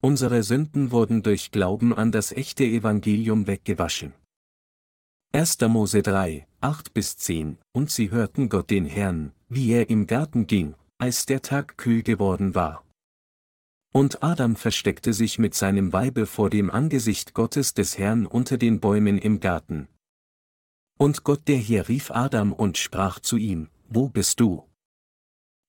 unsere Sünden wurden durch Glauben an das echte Evangelium weggewaschen. 1. Mose 3, 8 bis 10, und sie hörten Gott den Herrn, wie er im Garten ging, als der Tag kühl geworden war. Und Adam versteckte sich mit seinem Weibe vor dem Angesicht Gottes des Herrn unter den Bäumen im Garten. Und Gott der Herr rief Adam und sprach zu ihm, Wo bist du?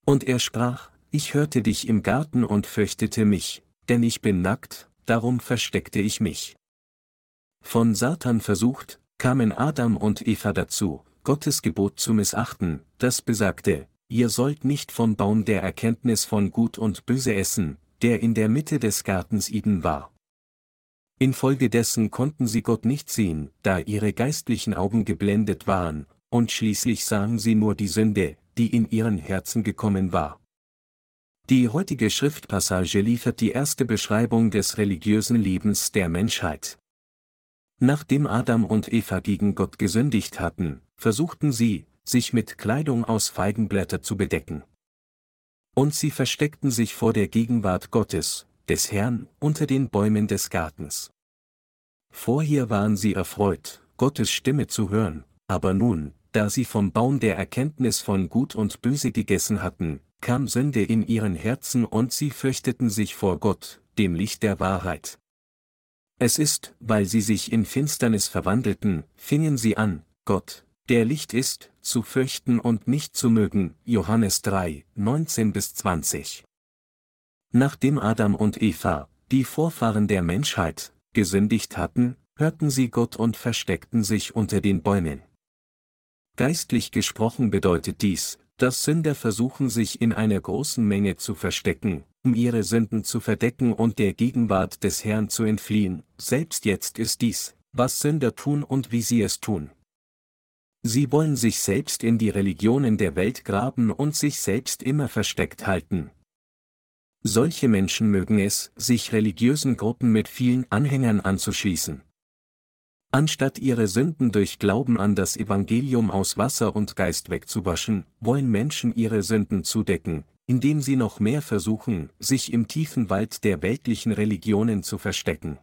Und er sprach, Ich hörte dich im Garten und fürchtete mich, denn ich bin nackt, darum versteckte ich mich. Von Satan versucht, kamen Adam und Eva dazu, Gottes Gebot zu missachten, das besagte, ihr sollt nicht vom Baum der Erkenntnis von Gut und Böse essen, der in der Mitte des Gartens Eden war. Infolgedessen konnten sie Gott nicht sehen, da ihre geistlichen Augen geblendet waren, und schließlich sahen sie nur die Sünde, die in ihren Herzen gekommen war. Die heutige Schriftpassage liefert die erste Beschreibung des religiösen Lebens der Menschheit. Nachdem Adam und Eva gegen Gott gesündigt hatten, versuchten sie, sich mit Kleidung aus Feigenblätter zu bedecken. Und sie versteckten sich vor der Gegenwart Gottes, des Herrn, unter den Bäumen des Gartens. Vorher waren sie erfreut, Gottes Stimme zu hören, aber nun, da sie vom Baum der Erkenntnis von Gut und Böse gegessen hatten, kam Sünde in ihren Herzen und sie fürchteten sich vor Gott, dem Licht der Wahrheit. Es ist, weil sie sich in Finsternis verwandelten, fingen sie an, Gott, der Licht ist, zu fürchten und nicht zu mögen. Johannes 3, 19 bis 20. Nachdem Adam und Eva, die Vorfahren der Menschheit, gesündigt hatten, hörten sie Gott und versteckten sich unter den Bäumen. Geistlich gesprochen bedeutet dies, dass Sünder versuchen sich in einer großen Menge zu verstecken, um ihre Sünden zu verdecken und der Gegenwart des Herrn zu entfliehen, selbst jetzt ist dies, was Sünder tun und wie sie es tun. Sie wollen sich selbst in die Religionen der Welt graben und sich selbst immer versteckt halten. Solche Menschen mögen es, sich religiösen Gruppen mit vielen Anhängern anzuschließen. Anstatt ihre Sünden durch Glauben an das Evangelium aus Wasser und Geist wegzuwaschen, wollen Menschen ihre Sünden zudecken, indem sie noch mehr versuchen, sich im tiefen Wald der weltlichen Religionen zu verstecken.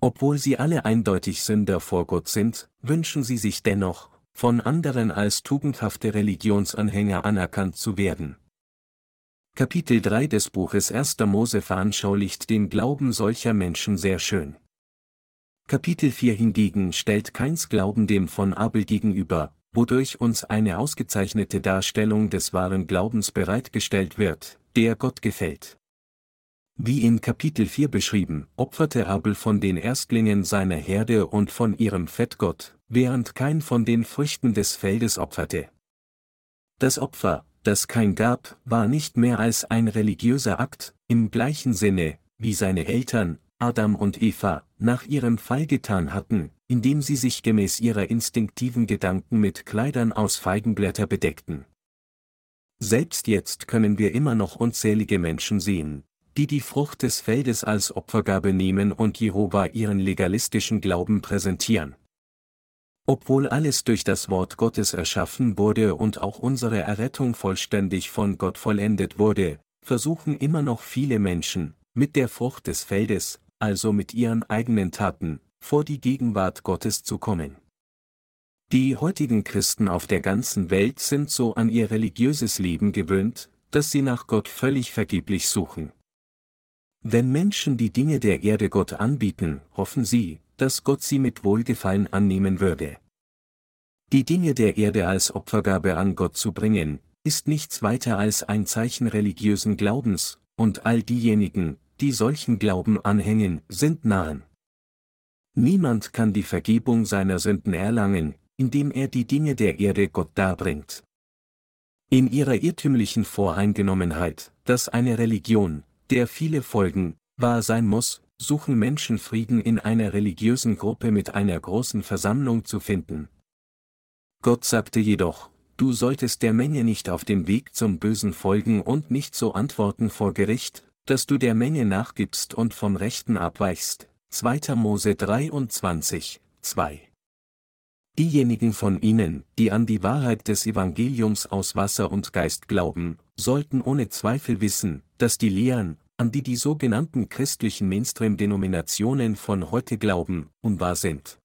Obwohl sie alle eindeutig Sünder vor Gott sind, wünschen sie sich dennoch, von anderen als tugendhafte Religionsanhänger anerkannt zu werden. Kapitel 3 des Buches 1. Mose veranschaulicht den Glauben solcher Menschen sehr schön. Kapitel 4 hingegen stellt keins Glauben dem von Abel gegenüber, wodurch uns eine ausgezeichnete Darstellung des wahren Glaubens bereitgestellt wird, der Gott gefällt. Wie in Kapitel 4 beschrieben, opferte Abel von den Erstlingen seiner Herde und von ihrem Fett Gott, während kein von den Früchten des Feldes opferte. Das Opfer, das kein gab, war nicht mehr als ein religiöser Akt, im gleichen Sinne, wie seine Eltern, Adam und Eva, nach ihrem Fall getan hatten, indem sie sich gemäß ihrer instinktiven Gedanken mit Kleidern aus Feigenblätter bedeckten. Selbst jetzt können wir immer noch unzählige Menschen sehen, die die Frucht des Feldes als Opfergabe nehmen und Jehova ihren legalistischen Glauben präsentieren. Obwohl alles durch das Wort Gottes erschaffen wurde und auch unsere Errettung vollständig von Gott vollendet wurde, versuchen immer noch viele Menschen, mit der Frucht des Feldes, also mit ihren eigenen Taten, vor die Gegenwart Gottes zu kommen. Die heutigen Christen auf der ganzen Welt sind so an ihr religiöses Leben gewöhnt, dass sie nach Gott völlig vergeblich suchen. Wenn Menschen die Dinge der Erde Gott anbieten, hoffen sie, dass Gott sie mit Wohlgefallen annehmen würde. Die Dinge der Erde als Opfergabe an Gott zu bringen, ist nichts weiter als ein Zeichen religiösen Glaubens, und all diejenigen, die solchen Glauben anhängen, sind Narren. Niemand kann die Vergebung seiner Sünden erlangen, indem er die Dinge der Erde Gott darbringt. In ihrer irrtümlichen Voreingenommenheit, dass eine Religion, der viele folgen, wahr sein muss, suchen Menschen Frieden in einer religiösen Gruppe mit einer großen Versammlung zu finden. Gott sagte jedoch, du solltest der Menge nicht auf dem Weg zum Bösen folgen und nicht so antworten vor Gericht, dass du der Menge nachgibst und vom Rechten abweichst. 2. Mose 23, 2. Diejenigen von ihnen, die an die Wahrheit des Evangeliums aus Wasser und Geist glauben, sollten ohne Zweifel wissen, dass die Lehren, an die die sogenannten christlichen Mainstream-Denominationen von heute glauben, unwahr sind.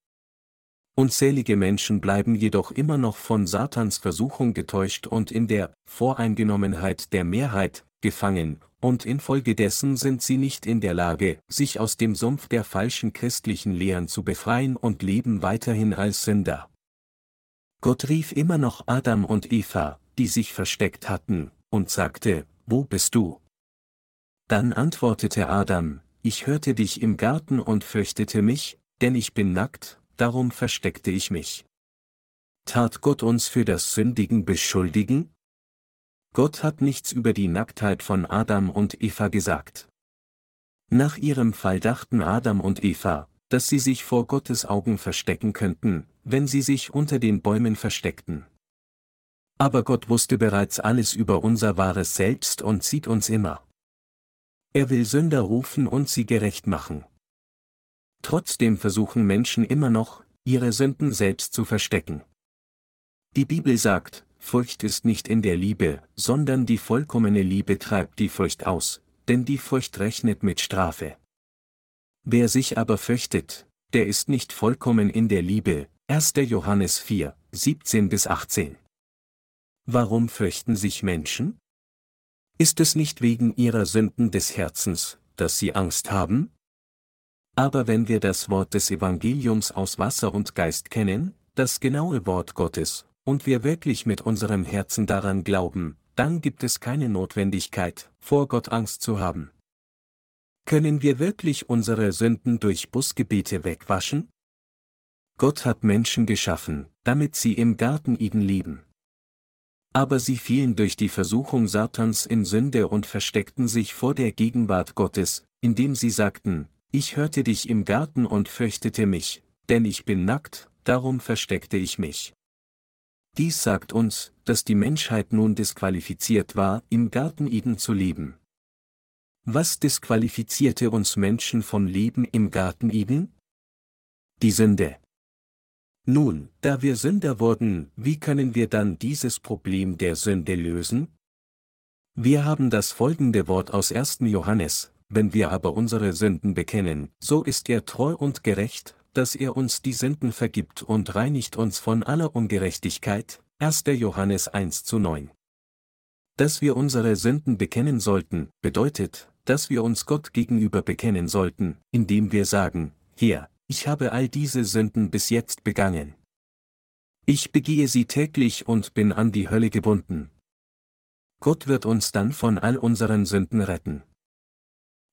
Unzählige Menschen bleiben jedoch immer noch von Satans Versuchung getäuscht und in der Voreingenommenheit der Mehrheit gefangen, und infolgedessen sind sie nicht in der Lage, sich aus dem Sumpf der falschen christlichen Lehren zu befreien und leben weiterhin als Sünder. Gott rief immer noch Adam und Eva, die sich versteckt hatten, und sagte, Wo bist du? Dann antwortete Adam, Ich hörte dich im Garten und fürchtete mich, denn ich bin nackt, darum versteckte ich mich. Tat Gott uns für das Sündigen beschuldigen? Gott hat nichts über die Nacktheit von Adam und Eva gesagt. Nach ihrem Fall dachten Adam und Eva, dass sie sich vor Gottes Augen verstecken könnten, wenn sie sich unter den Bäumen versteckten. Aber Gott wusste bereits alles über unser wahres Selbst und sieht uns immer. Er will Sünder rufen und sie gerecht machen. Trotzdem versuchen Menschen immer noch, ihre Sünden selbst zu verstecken. Die Bibel sagt, Furcht ist nicht in der Liebe, sondern die vollkommene Liebe treibt die Furcht aus, denn die Furcht rechnet mit Strafe. Wer sich aber fürchtet, der ist nicht vollkommen in der Liebe, 1. Johannes 4, 17 bis 18. Warum fürchten sich Menschen? Ist es nicht wegen ihrer Sünden des Herzens, dass sie Angst haben? Aber wenn wir das Wort des Evangeliums aus Wasser und Geist kennen, das genaue Wort Gottes, und wir wirklich mit unserem Herzen daran glauben, dann gibt es keine Notwendigkeit, vor Gott Angst zu haben. Können wir wirklich unsere Sünden durch Busgebete wegwaschen? Gott hat Menschen geschaffen, damit sie im Garten Eden leben. Aber sie fielen durch die Versuchung Satans in Sünde und versteckten sich vor der Gegenwart Gottes, indem sie sagten, ich hörte dich im Garten und fürchtete mich, denn ich bin nackt, darum versteckte ich mich. Dies sagt uns, dass die Menschheit nun disqualifiziert war, im Garten Eden zu leben. Was disqualifizierte uns Menschen vom Leben im Garten Eden? Die Sünde. Nun, da wir Sünder wurden, wie können wir dann dieses Problem der Sünde lösen? Wir haben das folgende Wort aus 1. Johannes, wenn wir aber unsere Sünden bekennen, so ist er treu und gerecht, dass er uns die Sünden vergibt und reinigt uns von aller Ungerechtigkeit. 1. Johannes 1 zu 9. Dass wir unsere Sünden bekennen sollten, bedeutet, dass wir uns Gott gegenüber bekennen sollten, indem wir sagen, Herr, ich habe all diese Sünden bis jetzt begangen. Ich begehe sie täglich und bin an die Hölle gebunden. Gott wird uns dann von all unseren Sünden retten.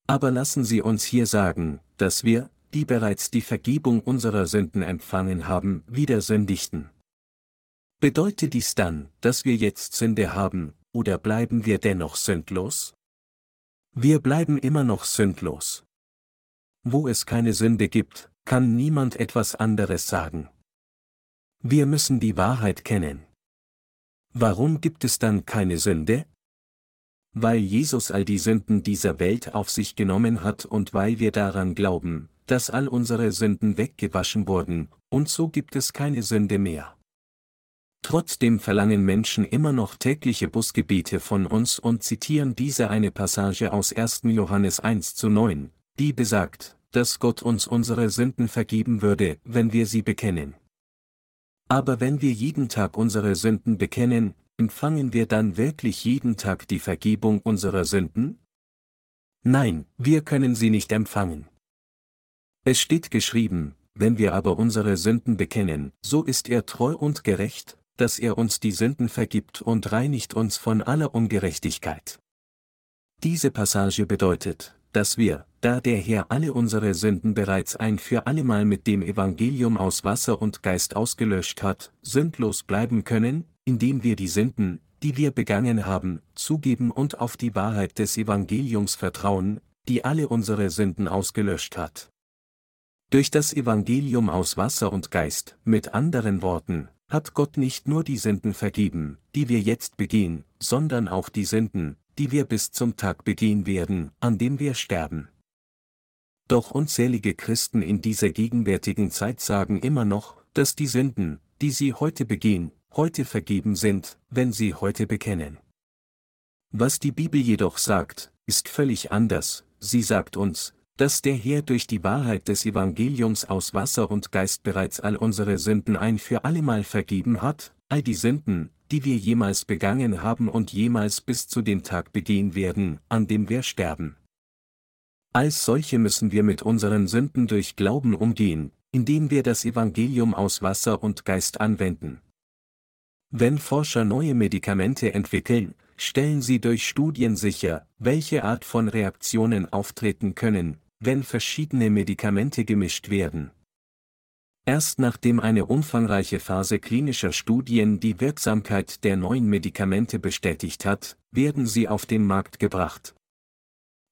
Aber lassen Sie uns hier sagen, dass wir, die bereits die Vergebung unserer Sünden empfangen haben, wieder sündigten. Bedeutet dies dann, dass wir jetzt Sünde haben, oder bleiben wir dennoch sündlos? Wir bleiben immer noch sündlos. Wo es keine Sünde gibt, kann niemand etwas anderes sagen. Wir müssen die Wahrheit kennen. Warum gibt es dann keine Sünde? weil Jesus all die Sünden dieser Welt auf sich genommen hat und weil wir daran glauben, dass all unsere Sünden weggewaschen wurden, und so gibt es keine Sünde mehr. Trotzdem verlangen Menschen immer noch tägliche Busgebete von uns und zitieren diese eine Passage aus 1. Johannes 1 zu 9, die besagt, dass Gott uns unsere Sünden vergeben würde, wenn wir sie bekennen. Aber wenn wir jeden Tag unsere Sünden bekennen, empfangen wir dann wirklich jeden Tag die Vergebung unserer Sünden? Nein, wir können sie nicht empfangen. Es steht geschrieben, wenn wir aber unsere Sünden bekennen, so ist er treu und gerecht, dass er uns die Sünden vergibt und reinigt uns von aller Ungerechtigkeit. Diese Passage bedeutet, dass wir, da der Herr alle unsere Sünden bereits ein für allemal mit dem Evangelium aus Wasser und Geist ausgelöscht hat, sündlos bleiben können, indem wir die Sünden, die wir begangen haben, zugeben und auf die Wahrheit des Evangeliums vertrauen, die alle unsere Sünden ausgelöscht hat. Durch das Evangelium aus Wasser und Geist, mit anderen Worten, hat Gott nicht nur die Sünden vergeben, die wir jetzt begehen, sondern auch die Sünden, die wir bis zum Tag begehen werden, an dem wir sterben. Doch unzählige Christen in dieser gegenwärtigen Zeit sagen immer noch, dass die Sünden, die sie heute begehen, heute vergeben sind, wenn sie heute bekennen. Was die Bibel jedoch sagt, ist völlig anders, sie sagt uns, dass der Herr durch die Wahrheit des Evangeliums aus Wasser und Geist bereits all unsere Sünden ein für allemal vergeben hat, all die Sünden, die wir jemals begangen haben und jemals bis zu dem Tag begehen werden, an dem wir sterben. Als solche müssen wir mit unseren Sünden durch Glauben umgehen, indem wir das Evangelium aus Wasser und Geist anwenden. Wenn Forscher neue Medikamente entwickeln, stellen sie durch Studien sicher, welche Art von Reaktionen auftreten können, wenn verschiedene Medikamente gemischt werden. Erst nachdem eine umfangreiche Phase klinischer Studien die Wirksamkeit der neuen Medikamente bestätigt hat, werden sie auf den Markt gebracht.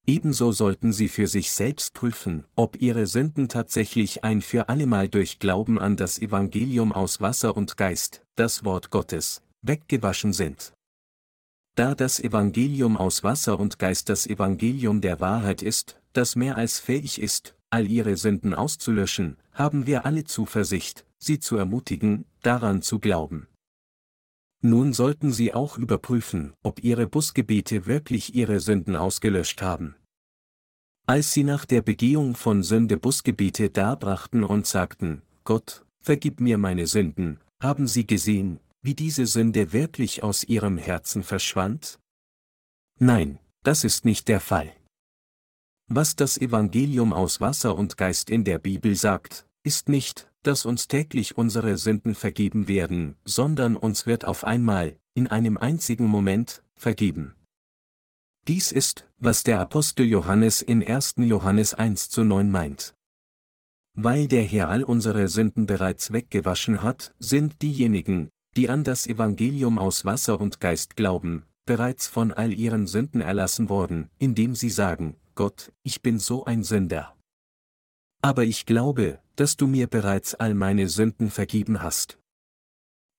Ebenso sollten sie für sich selbst prüfen, ob ihre Sünden tatsächlich ein für allemal durch Glauben an das Evangelium aus Wasser und Geist, das Wort Gottes, weggewaschen sind. Da das Evangelium aus Wasser und Geist das Evangelium der Wahrheit ist, das mehr als fähig ist, all ihre Sünden auszulöschen, haben wir alle Zuversicht, sie zu ermutigen, daran zu glauben. Nun sollten Sie auch überprüfen, ob Ihre Busgebete wirklich Ihre Sünden ausgelöscht haben. Als Sie nach der Begehung von Sünde Busgebete darbrachten und sagten, Gott, vergib mir meine Sünden, haben Sie gesehen, wie diese Sünde wirklich aus Ihrem Herzen verschwand? Nein, das ist nicht der Fall. Was das Evangelium aus Wasser und Geist in der Bibel sagt, ist nicht, dass uns täglich unsere Sünden vergeben werden, sondern uns wird auf einmal, in einem einzigen Moment, vergeben. Dies ist, was der Apostel Johannes in 1. Johannes 1 zu 9 meint. Weil der Herr all unsere Sünden bereits weggewaschen hat, sind diejenigen, die an das Evangelium aus Wasser und Geist glauben, bereits von all ihren Sünden erlassen worden, indem sie sagen, Gott, ich bin so ein Sünder. Aber ich glaube, dass du mir bereits all meine Sünden vergeben hast.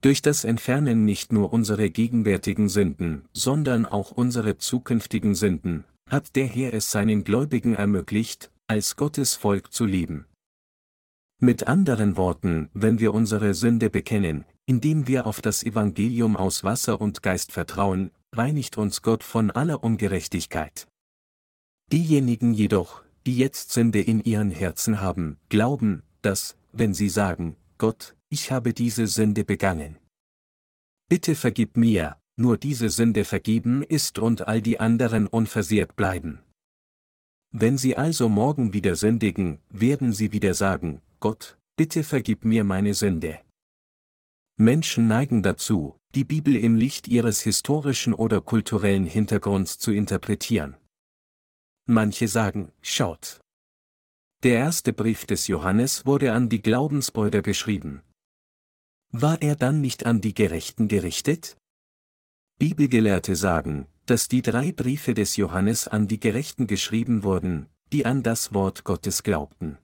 Durch das Entfernen nicht nur unsere gegenwärtigen Sünden, sondern auch unsere zukünftigen Sünden, hat der Herr es seinen Gläubigen ermöglicht, als Gottes Volk zu leben. Mit anderen Worten, wenn wir unsere Sünde bekennen, indem wir auf das Evangelium aus Wasser und Geist vertrauen, reinigt uns Gott von aller Ungerechtigkeit. Diejenigen jedoch, die jetzt Sünde in ihren Herzen haben, glauben, dass, wenn sie sagen, Gott, ich habe diese Sünde begangen. Bitte vergib mir, nur diese Sünde vergeben ist und all die anderen unversehrt bleiben. Wenn sie also morgen wieder sündigen, werden sie wieder sagen, Gott, bitte vergib mir meine Sünde. Menschen neigen dazu, die Bibel im Licht ihres historischen oder kulturellen Hintergrunds zu interpretieren. Manche sagen, schaut. Der erste Brief des Johannes wurde an die Glaubensbrüder geschrieben. War er dann nicht an die Gerechten gerichtet? Bibelgelehrte sagen, dass die drei Briefe des Johannes an die Gerechten geschrieben wurden, die an das Wort Gottes glaubten.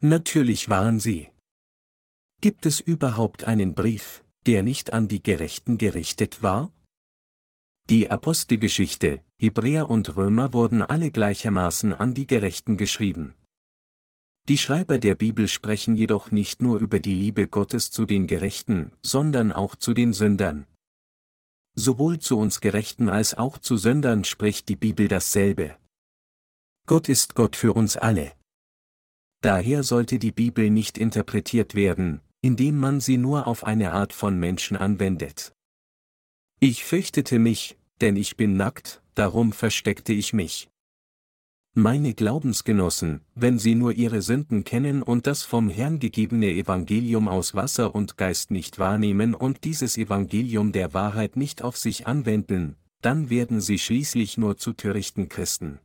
Natürlich waren sie. Gibt es überhaupt einen Brief, der nicht an die Gerechten gerichtet war? Die Apostelgeschichte, Hebräer und Römer wurden alle gleichermaßen an die Gerechten geschrieben. Die Schreiber der Bibel sprechen jedoch nicht nur über die Liebe Gottes zu den Gerechten, sondern auch zu den Sündern. Sowohl zu uns Gerechten als auch zu Sündern spricht die Bibel dasselbe. Gott ist Gott für uns alle. Daher sollte die Bibel nicht interpretiert werden, indem man sie nur auf eine Art von Menschen anwendet. Ich fürchtete mich, denn ich bin nackt, darum versteckte ich mich. Meine Glaubensgenossen, wenn sie nur ihre Sünden kennen und das vom Herrn gegebene Evangelium aus Wasser und Geist nicht wahrnehmen und dieses Evangelium der Wahrheit nicht auf sich anwenden, dann werden sie schließlich nur zu törichten Christen.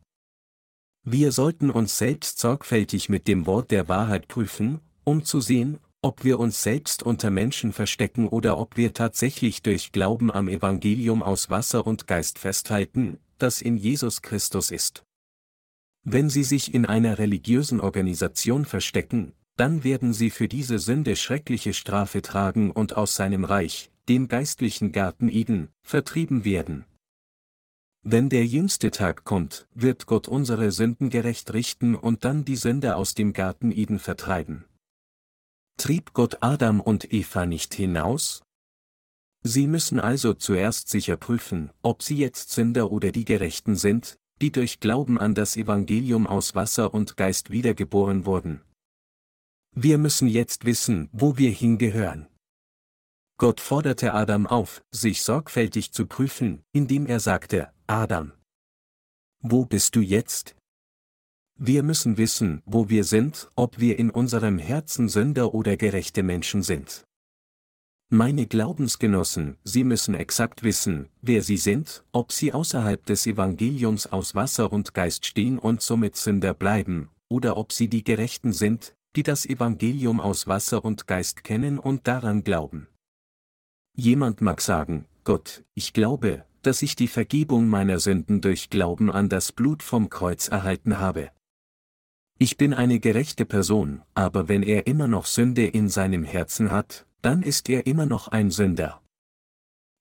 Wir sollten uns selbst sorgfältig mit dem Wort der Wahrheit prüfen, um zu sehen, ob wir uns selbst unter Menschen verstecken oder ob wir tatsächlich durch Glauben am Evangelium aus Wasser und Geist festhalten, das in Jesus Christus ist. Wenn Sie sich in einer religiösen Organisation verstecken, dann werden Sie für diese Sünde schreckliche Strafe tragen und aus seinem Reich, dem geistlichen Garten Eden, vertrieben werden. Wenn der jüngste Tag kommt, wird Gott unsere Sünden gerecht richten und dann die Sünde aus dem Garten Eden vertreiben. Trieb Gott Adam und Eva nicht hinaus? Sie müssen also zuerst sicher prüfen, ob sie jetzt Sünder oder die Gerechten sind, die durch Glauben an das Evangelium aus Wasser und Geist wiedergeboren wurden. Wir müssen jetzt wissen, wo wir hingehören. Gott forderte Adam auf, sich sorgfältig zu prüfen, indem er sagte, Adam, wo bist du jetzt? Wir müssen wissen, wo wir sind, ob wir in unserem Herzen Sünder oder gerechte Menschen sind. Meine Glaubensgenossen, Sie müssen exakt wissen, wer Sie sind, ob Sie außerhalb des Evangeliums aus Wasser und Geist stehen und somit Sünder bleiben, oder ob Sie die Gerechten sind, die das Evangelium aus Wasser und Geist kennen und daran glauben. Jemand mag sagen, Gott, ich glaube, dass ich die Vergebung meiner Sünden durch Glauben an das Blut vom Kreuz erhalten habe. Ich bin eine gerechte Person, aber wenn er immer noch Sünde in seinem Herzen hat, dann ist er immer noch ein Sünder.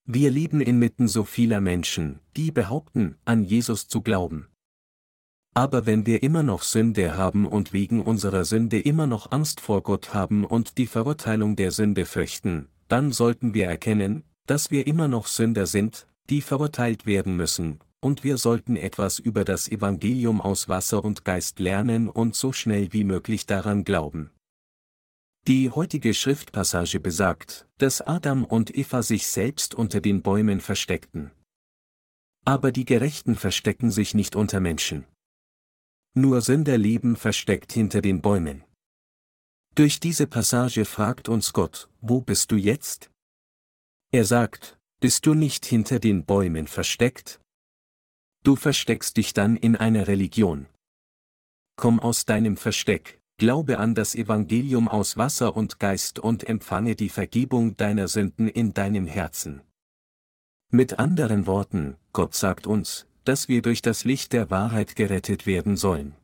Wir leben inmitten so vieler Menschen, die behaupten, an Jesus zu glauben. Aber wenn wir immer noch Sünde haben und wegen unserer Sünde immer noch Angst vor Gott haben und die Verurteilung der Sünde fürchten, dann sollten wir erkennen, dass wir immer noch Sünder sind, die verurteilt werden müssen, und wir sollten etwas über das Evangelium aus Wasser und Geist lernen und so schnell wie möglich daran glauben. Die heutige Schriftpassage besagt, dass Adam und Eva sich selbst unter den Bäumen versteckten. Aber die Gerechten verstecken sich nicht unter Menschen. Nur Sünder leben versteckt hinter den Bäumen. Durch diese Passage fragt uns Gott, wo bist du jetzt? Er sagt, bist du nicht hinter den Bäumen versteckt? Du versteckst dich dann in einer Religion. Komm aus deinem Versteck, glaube an das Evangelium aus Wasser und Geist und empfange die Vergebung deiner Sünden in deinem Herzen. Mit anderen Worten, Gott sagt uns, dass wir durch das Licht der Wahrheit gerettet werden sollen.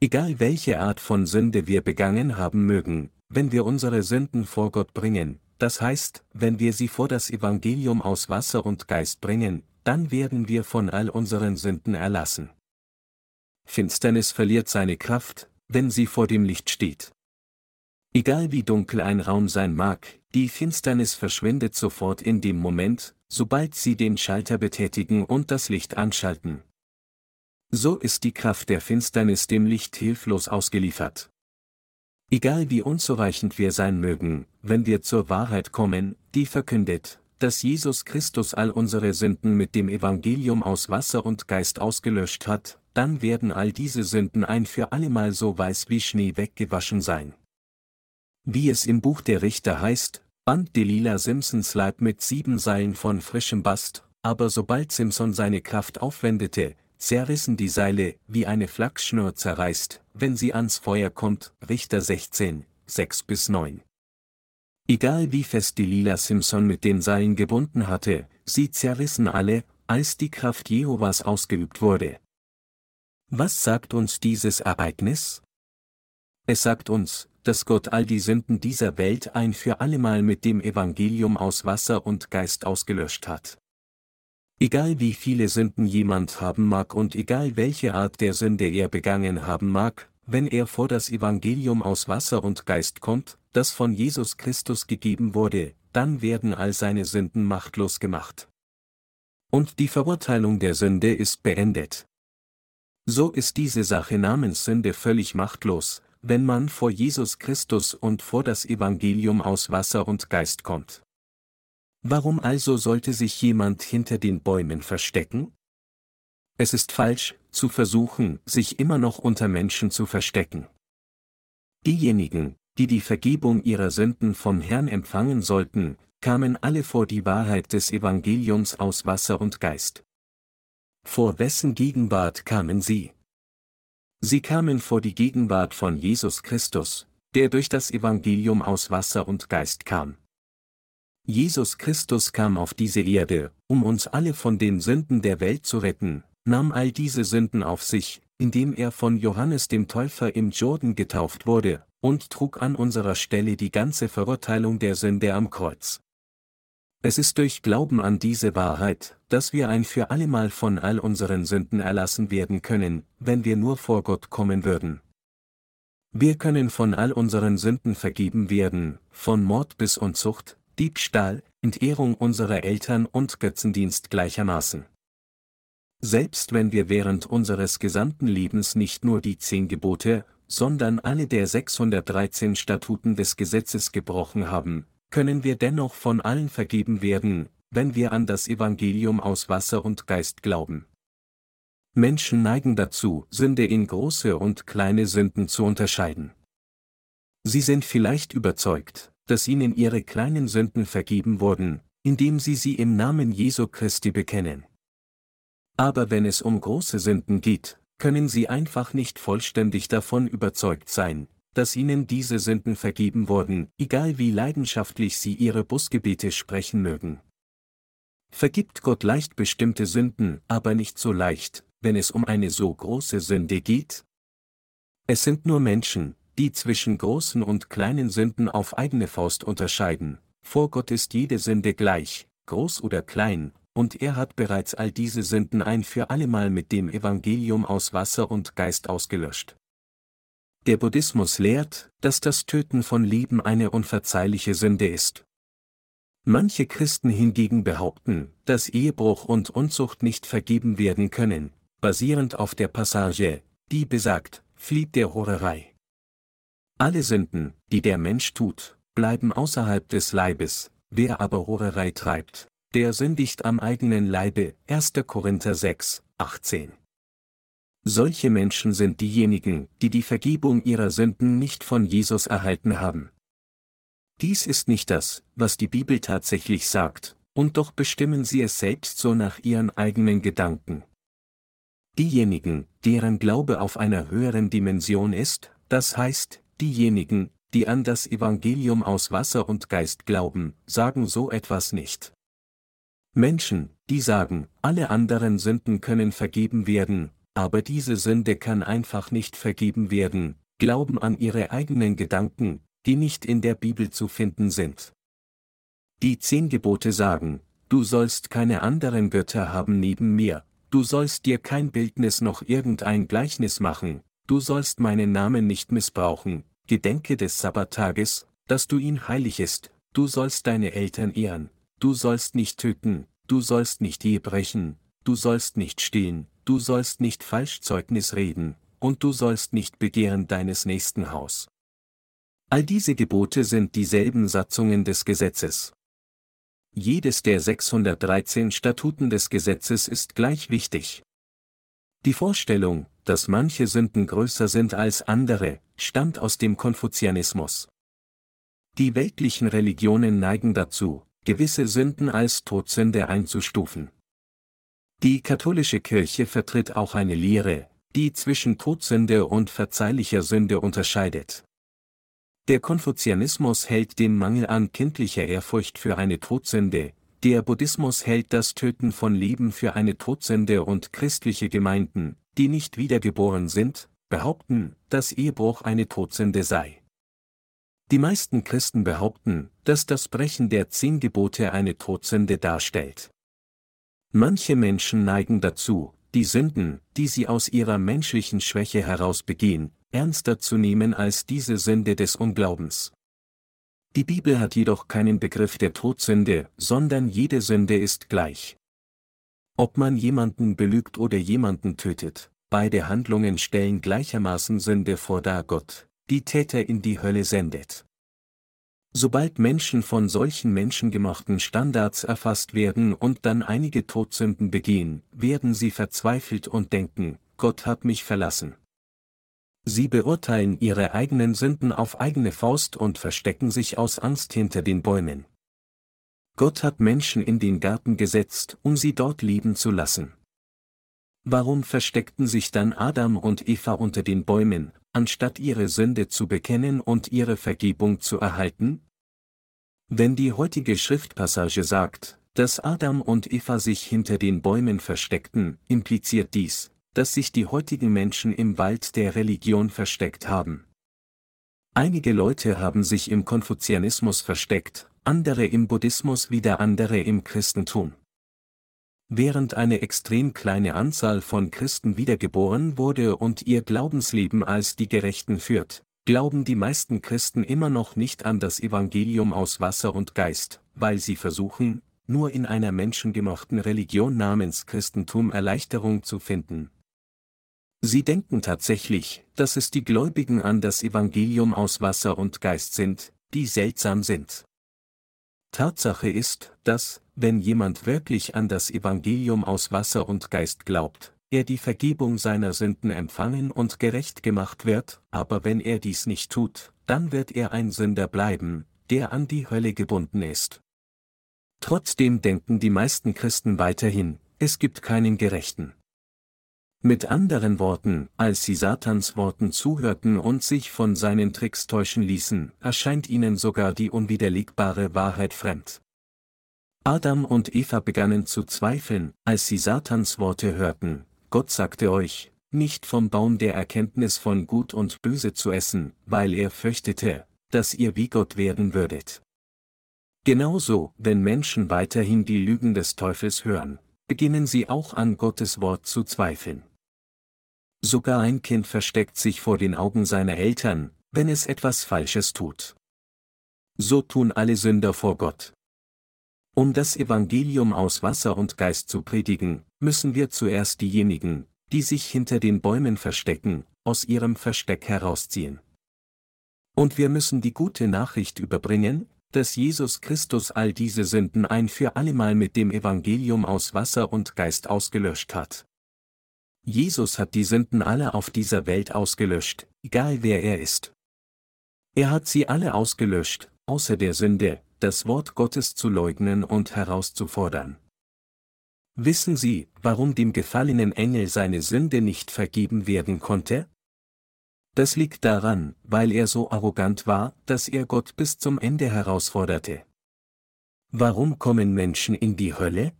Egal welche Art von Sünde wir begangen haben mögen, wenn wir unsere Sünden vor Gott bringen, das heißt, wenn wir sie vor das Evangelium aus Wasser und Geist bringen, dann werden wir von all unseren Sünden erlassen. Finsternis verliert seine Kraft, wenn sie vor dem Licht steht. Egal wie dunkel ein Raum sein mag, die Finsternis verschwindet sofort in dem Moment, sobald Sie den Schalter betätigen und das Licht anschalten. So ist die Kraft der Finsternis dem Licht hilflos ausgeliefert. Egal wie unzureichend wir sein mögen, wenn wir zur Wahrheit kommen, die verkündet, dass Jesus Christus all unsere Sünden mit dem Evangelium aus Wasser und Geist ausgelöscht hat, dann werden all diese Sünden ein für allemal so weiß wie Schnee weggewaschen sein. Wie es im Buch der Richter heißt, band Delilah Simpsons Leib mit sieben Seilen von frischem Bast, aber sobald Simpson seine Kraft aufwendete, zerrissen die Seile, wie eine Flachsschnur zerreißt, wenn sie ans Feuer kommt, Richter 16, 6 bis 9. Egal wie fest Delilah Simpson mit den Seilen gebunden hatte, sie zerrissen alle, als die Kraft Jehovas ausgeübt wurde. Was sagt uns dieses Ereignis? Es sagt uns, dass Gott all die Sünden dieser Welt ein für allemal mit dem Evangelium aus Wasser und Geist ausgelöscht hat. Egal wie viele Sünden jemand haben mag und egal welche Art der Sünde er begangen haben mag, wenn er vor das Evangelium aus Wasser und Geist kommt, das von Jesus Christus gegeben wurde, dann werden all seine Sünden machtlos gemacht. Und die Verurteilung der Sünde ist beendet. So ist diese Sache namens Sünde völlig machtlos, wenn man vor Jesus Christus und vor das Evangelium aus Wasser und Geist kommt. Warum also sollte sich jemand hinter den Bäumen verstecken? Es ist falsch, zu versuchen, sich immer noch unter Menschen zu verstecken. Diejenigen, die die Vergebung ihrer Sünden vom Herrn empfangen sollten, kamen alle vor die Wahrheit des Evangeliums aus Wasser und Geist. Vor wessen Gegenwart kamen sie? Sie kamen vor die Gegenwart von Jesus Christus, der durch das Evangelium aus Wasser und Geist kam. Jesus Christus kam auf diese Erde, um uns alle von den Sünden der Welt zu retten, nahm all diese Sünden auf sich, indem er von Johannes dem Täufer im Jordan getauft wurde, und trug an unserer Stelle die ganze Verurteilung der Sünde am Kreuz. Es ist durch Glauben an diese Wahrheit, dass wir ein für allemal von all unseren Sünden erlassen werden können, wenn wir nur vor Gott kommen würden. Wir können von all unseren Sünden vergeben werden, von Mord bis Unzucht, Diebstahl, Entehrung unserer Eltern und Götzendienst gleichermaßen. Selbst wenn wir während unseres gesamten Lebens nicht nur die zehn Gebote, sondern alle der 613 Statuten des Gesetzes gebrochen haben, können wir dennoch von allen vergeben werden, wenn wir an das Evangelium aus Wasser und Geist glauben. Menschen neigen dazu, Sünde in große und kleine Sünden zu unterscheiden. Sie sind vielleicht überzeugt, dass ihnen ihre kleinen Sünden vergeben wurden, indem sie sie im Namen Jesu Christi bekennen. Aber wenn es um große Sünden geht, können sie einfach nicht vollständig davon überzeugt sein, dass ihnen diese Sünden vergeben wurden, egal wie leidenschaftlich sie ihre Busgebete sprechen mögen. Vergibt Gott leicht bestimmte Sünden, aber nicht so leicht, wenn es um eine so große Sünde geht? Es sind nur Menschen, die zwischen großen und kleinen Sünden auf eigene Faust unterscheiden. Vor Gott ist jede Sünde gleich, groß oder klein, und er hat bereits all diese Sünden ein für allemal mit dem Evangelium aus Wasser und Geist ausgelöscht. Der Buddhismus lehrt, dass das Töten von Leben eine unverzeihliche Sünde ist. Manche Christen hingegen behaupten, dass Ehebruch und Unzucht nicht vergeben werden können, basierend auf der Passage, die besagt, flieht der Horerei. Alle Sünden, die der Mensch tut, bleiben außerhalb des Leibes, wer aber Horerei treibt, der sündigt am eigenen Leibe, 1. Korinther 6, 18. Solche Menschen sind diejenigen, die die Vergebung ihrer Sünden nicht von Jesus erhalten haben. Dies ist nicht das, was die Bibel tatsächlich sagt, und doch bestimmen sie es selbst so nach ihren eigenen Gedanken. Diejenigen, deren Glaube auf einer höheren Dimension ist, das heißt, diejenigen, die an das Evangelium aus Wasser und Geist glauben, sagen so etwas nicht. Menschen, die sagen, alle anderen Sünden können vergeben werden, aber diese Sünde kann einfach nicht vergeben werden, glauben an ihre eigenen Gedanken, die nicht in der Bibel zu finden sind. Die zehn Gebote sagen, du sollst keine anderen Götter haben neben mir, du sollst dir kein Bildnis noch irgendein Gleichnis machen, du sollst meinen Namen nicht missbrauchen, gedenke des Sabbattages, dass du ihn heilig ist, du sollst deine Eltern ehren, du sollst nicht töten, du sollst nicht je brechen, du sollst nicht stehlen, du sollst nicht Falschzeugnis reden, und du sollst nicht begehren deines nächsten Haus. All diese Gebote sind dieselben Satzungen des Gesetzes. Jedes der 613 Statuten des Gesetzes ist gleich wichtig. Die Vorstellung, dass manche Sünden größer sind als andere, stammt aus dem Konfuzianismus. Die weltlichen Religionen neigen dazu, gewisse Sünden als Todsünde einzustufen. Die katholische Kirche vertritt auch eine Lehre, die zwischen Todsünde und verzeihlicher Sünde unterscheidet. Der Konfuzianismus hält den Mangel an kindlicher Ehrfurcht für eine Todsünde, der Buddhismus hält das Töten von Leben für eine Todsünde und christliche Gemeinden, die nicht wiedergeboren sind, behaupten, dass Ehebruch eine Todsünde sei. Die meisten Christen behaupten, dass das Brechen der zehn Gebote eine Todsünde darstellt. Manche Menschen neigen dazu, die Sünden, die sie aus ihrer menschlichen Schwäche heraus begehen, ernster zu nehmen als diese Sünde des Unglaubens. Die Bibel hat jedoch keinen Begriff der Todsünde, sondern jede Sünde ist gleich. Ob man jemanden belügt oder jemanden tötet, beide Handlungen stellen gleichermaßen Sünde vor da Gott, die Täter in die Hölle sendet. Sobald Menschen von solchen menschengemachten Standards erfasst werden und dann einige Todsünden begehen, werden sie verzweifelt und denken, Gott hat mich verlassen. Sie beurteilen ihre eigenen Sünden auf eigene Faust und verstecken sich aus Angst hinter den Bäumen. Gott hat Menschen in den Garten gesetzt, um sie dort leben zu lassen. Warum versteckten sich dann Adam und Eva unter den Bäumen, anstatt ihre Sünde zu bekennen und ihre Vergebung zu erhalten? Wenn die heutige Schriftpassage sagt, dass Adam und Eva sich hinter den Bäumen versteckten, impliziert dies, dass sich die heutigen Menschen im Wald der Religion versteckt haben. Einige Leute haben sich im Konfuzianismus versteckt, andere im Buddhismus wieder andere im Christentum. Während eine extrem kleine Anzahl von Christen wiedergeboren wurde und ihr Glaubensleben als die Gerechten führt, glauben die meisten Christen immer noch nicht an das Evangelium aus Wasser und Geist, weil sie versuchen, nur in einer menschengemachten Religion namens Christentum Erleichterung zu finden. Sie denken tatsächlich, dass es die Gläubigen an das Evangelium aus Wasser und Geist sind, die seltsam sind. Tatsache ist, dass, wenn jemand wirklich an das Evangelium aus Wasser und Geist glaubt, er die Vergebung seiner Sünden empfangen und gerecht gemacht wird, aber wenn er dies nicht tut, dann wird er ein Sünder bleiben, der an die Hölle gebunden ist. Trotzdem denken die meisten Christen weiterhin, es gibt keinen Gerechten. Mit anderen Worten, als sie Satans Worten zuhörten und sich von seinen Tricks täuschen ließen, erscheint ihnen sogar die unwiderlegbare Wahrheit fremd. Adam und Eva begannen zu zweifeln, als sie Satans Worte hörten, Gott sagte euch, nicht vom Baum der Erkenntnis von Gut und Böse zu essen, weil er fürchtete, dass ihr wie Gott werden würdet. Genauso, wenn Menschen weiterhin die Lügen des Teufels hören, beginnen sie auch an Gottes Wort zu zweifeln. Sogar ein Kind versteckt sich vor den Augen seiner Eltern, wenn es etwas Falsches tut. So tun alle Sünder vor Gott. Um das Evangelium aus Wasser und Geist zu predigen, müssen wir zuerst diejenigen, die sich hinter den Bäumen verstecken, aus ihrem Versteck herausziehen. Und wir müssen die gute Nachricht überbringen, dass Jesus Christus all diese Sünden ein für allemal mit dem Evangelium aus Wasser und Geist ausgelöscht hat. Jesus hat die Sünden aller auf dieser Welt ausgelöscht, egal wer er ist. Er hat sie alle ausgelöscht, außer der Sünde, das Wort Gottes zu leugnen und herauszufordern. Wissen Sie, warum dem gefallenen Engel seine Sünde nicht vergeben werden konnte? Das liegt daran, weil er so arrogant war, dass er Gott bis zum Ende herausforderte. Warum kommen Menschen in die Hölle?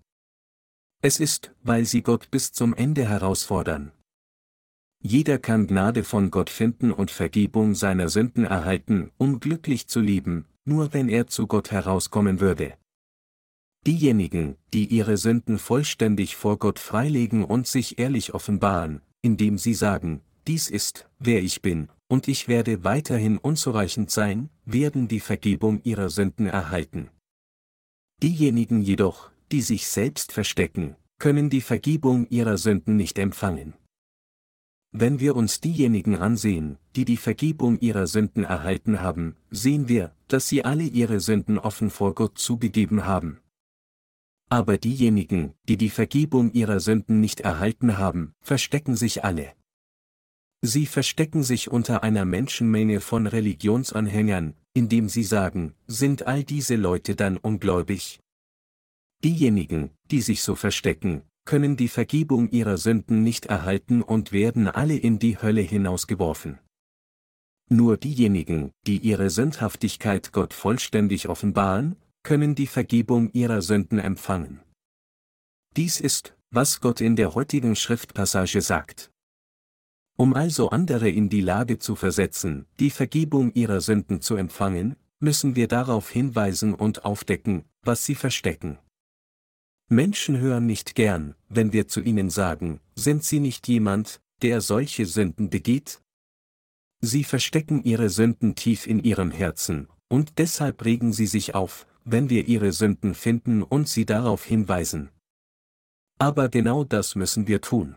Es ist, weil sie Gott bis zum Ende herausfordern. Jeder kann Gnade von Gott finden und Vergebung seiner Sünden erhalten, um glücklich zu leben, nur wenn er zu Gott herauskommen würde. Diejenigen, die ihre Sünden vollständig vor Gott freilegen und sich ehrlich offenbaren, indem sie sagen, dies ist, wer ich bin, und ich werde weiterhin unzureichend sein, werden die Vergebung ihrer Sünden erhalten. Diejenigen jedoch, die sich selbst verstecken, können die Vergebung ihrer Sünden nicht empfangen. Wenn wir uns diejenigen ansehen, die die Vergebung ihrer Sünden erhalten haben, sehen wir, dass sie alle ihre Sünden offen vor Gott zugegeben haben. Aber diejenigen, die die Vergebung ihrer Sünden nicht erhalten haben, verstecken sich alle. Sie verstecken sich unter einer Menschenmenge von Religionsanhängern, indem sie sagen, sind all diese Leute dann ungläubig? Diejenigen, die sich so verstecken, können die Vergebung ihrer Sünden nicht erhalten und werden alle in die Hölle hinausgeworfen. Nur diejenigen, die ihre Sündhaftigkeit Gott vollständig offenbaren, können die Vergebung ihrer Sünden empfangen. Dies ist, was Gott in der heutigen Schriftpassage sagt. Um also andere in die Lage zu versetzen, die Vergebung ihrer Sünden zu empfangen, müssen wir darauf hinweisen und aufdecken, was sie verstecken. Menschen hören nicht gern, wenn wir zu ihnen sagen, sind sie nicht jemand, der solche Sünden begeht? Sie verstecken ihre Sünden tief in ihrem Herzen, und deshalb regen sie sich auf, wenn wir ihre Sünden finden und sie darauf hinweisen. Aber genau das müssen wir tun.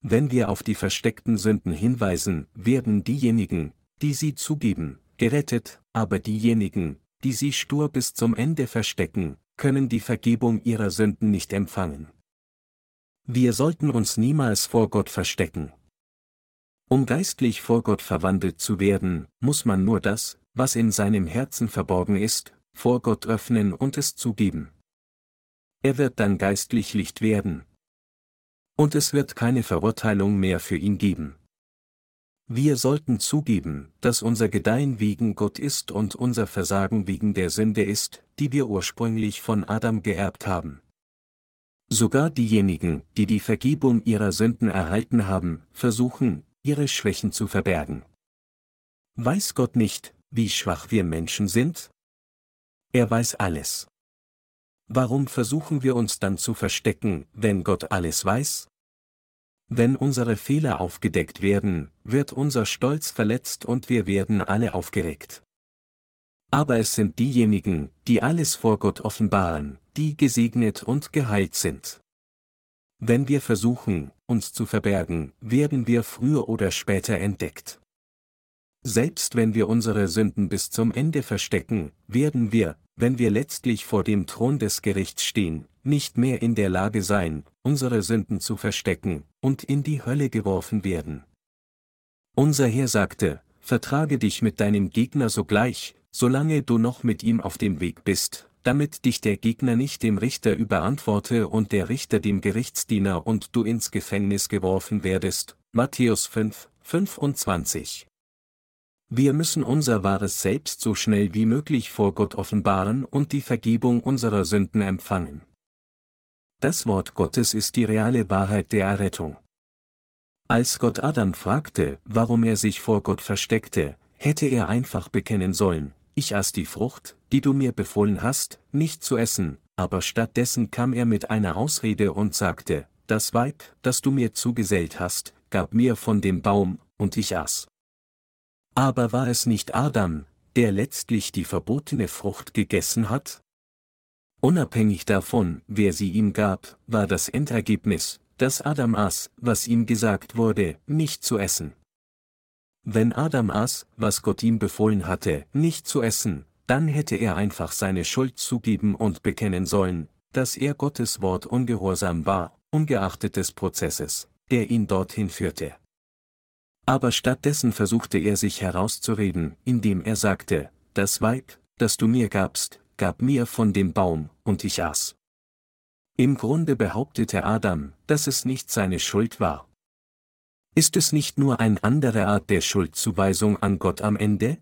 Wenn wir auf die versteckten Sünden hinweisen, werden diejenigen, die sie zugeben, gerettet, aber diejenigen, die sie stur bis zum Ende verstecken, können die Vergebung ihrer Sünden nicht empfangen. Wir sollten uns niemals vor Gott verstecken. Um geistlich vor Gott verwandelt zu werden, muss man nur das, was in seinem Herzen verborgen ist, vor Gott öffnen und es zugeben. Er wird dann geistlich Licht werden. Und es wird keine Verurteilung mehr für ihn geben. Wir sollten zugeben, dass unser Gedeihen wegen Gott ist und unser Versagen wegen der Sünde ist, die wir ursprünglich von Adam geerbt haben. Sogar diejenigen, die die Vergebung ihrer Sünden erhalten haben, versuchen, ihre Schwächen zu verbergen. Weiß Gott nicht, wie schwach wir Menschen sind? Er weiß alles. Warum versuchen wir uns dann zu verstecken, wenn Gott alles weiß? Wenn unsere Fehler aufgedeckt werden, wird unser Stolz verletzt und wir werden alle aufgeregt. Aber es sind diejenigen, die alles vor Gott offenbaren, die gesegnet und geheilt sind. Wenn wir versuchen, uns zu verbergen, werden wir früher oder später entdeckt. Selbst wenn wir unsere Sünden bis zum Ende verstecken, werden wir, wenn wir letztlich vor dem Thron des Gerichts stehen, nicht mehr in der Lage sein, unsere Sünden zu verstecken, und in die Hölle geworfen werden. Unser Herr sagte, vertrage dich mit deinem Gegner sogleich, solange du noch mit ihm auf dem Weg bist, damit dich der Gegner nicht dem Richter überantworte und der Richter dem Gerichtsdiener und du ins Gefängnis geworfen werdest. Matthäus 5, 25. Wir müssen unser wahres Selbst so schnell wie möglich vor Gott offenbaren und die Vergebung unserer Sünden empfangen. Das Wort Gottes ist die reale Wahrheit der Errettung. Als Gott Adam fragte, warum er sich vor Gott versteckte, hätte er einfach bekennen sollen, ich aß die Frucht, die du mir befohlen hast, nicht zu essen, aber stattdessen kam er mit einer Ausrede und sagte, das Weib, das du mir zugesellt hast, gab mir von dem Baum, und ich aß. Aber war es nicht Adam, der letztlich die verbotene Frucht gegessen hat? Unabhängig davon, wer sie ihm gab, war das Endergebnis, dass Adam aß, was ihm gesagt wurde, nicht zu essen. Wenn Adam aß, was Gott ihm befohlen hatte, nicht zu essen, dann hätte er einfach seine Schuld zugeben und bekennen sollen, dass er Gottes Wort ungehorsam war, ungeachtet des Prozesses, der ihn dorthin führte. Aber stattdessen versuchte er sich herauszureden, indem er sagte, das Weib, das du mir gabst, gab mir von dem Baum, und ich aß. Im Grunde behauptete Adam, dass es nicht seine Schuld war. Ist es nicht nur eine andere Art der Schuldzuweisung an Gott am Ende?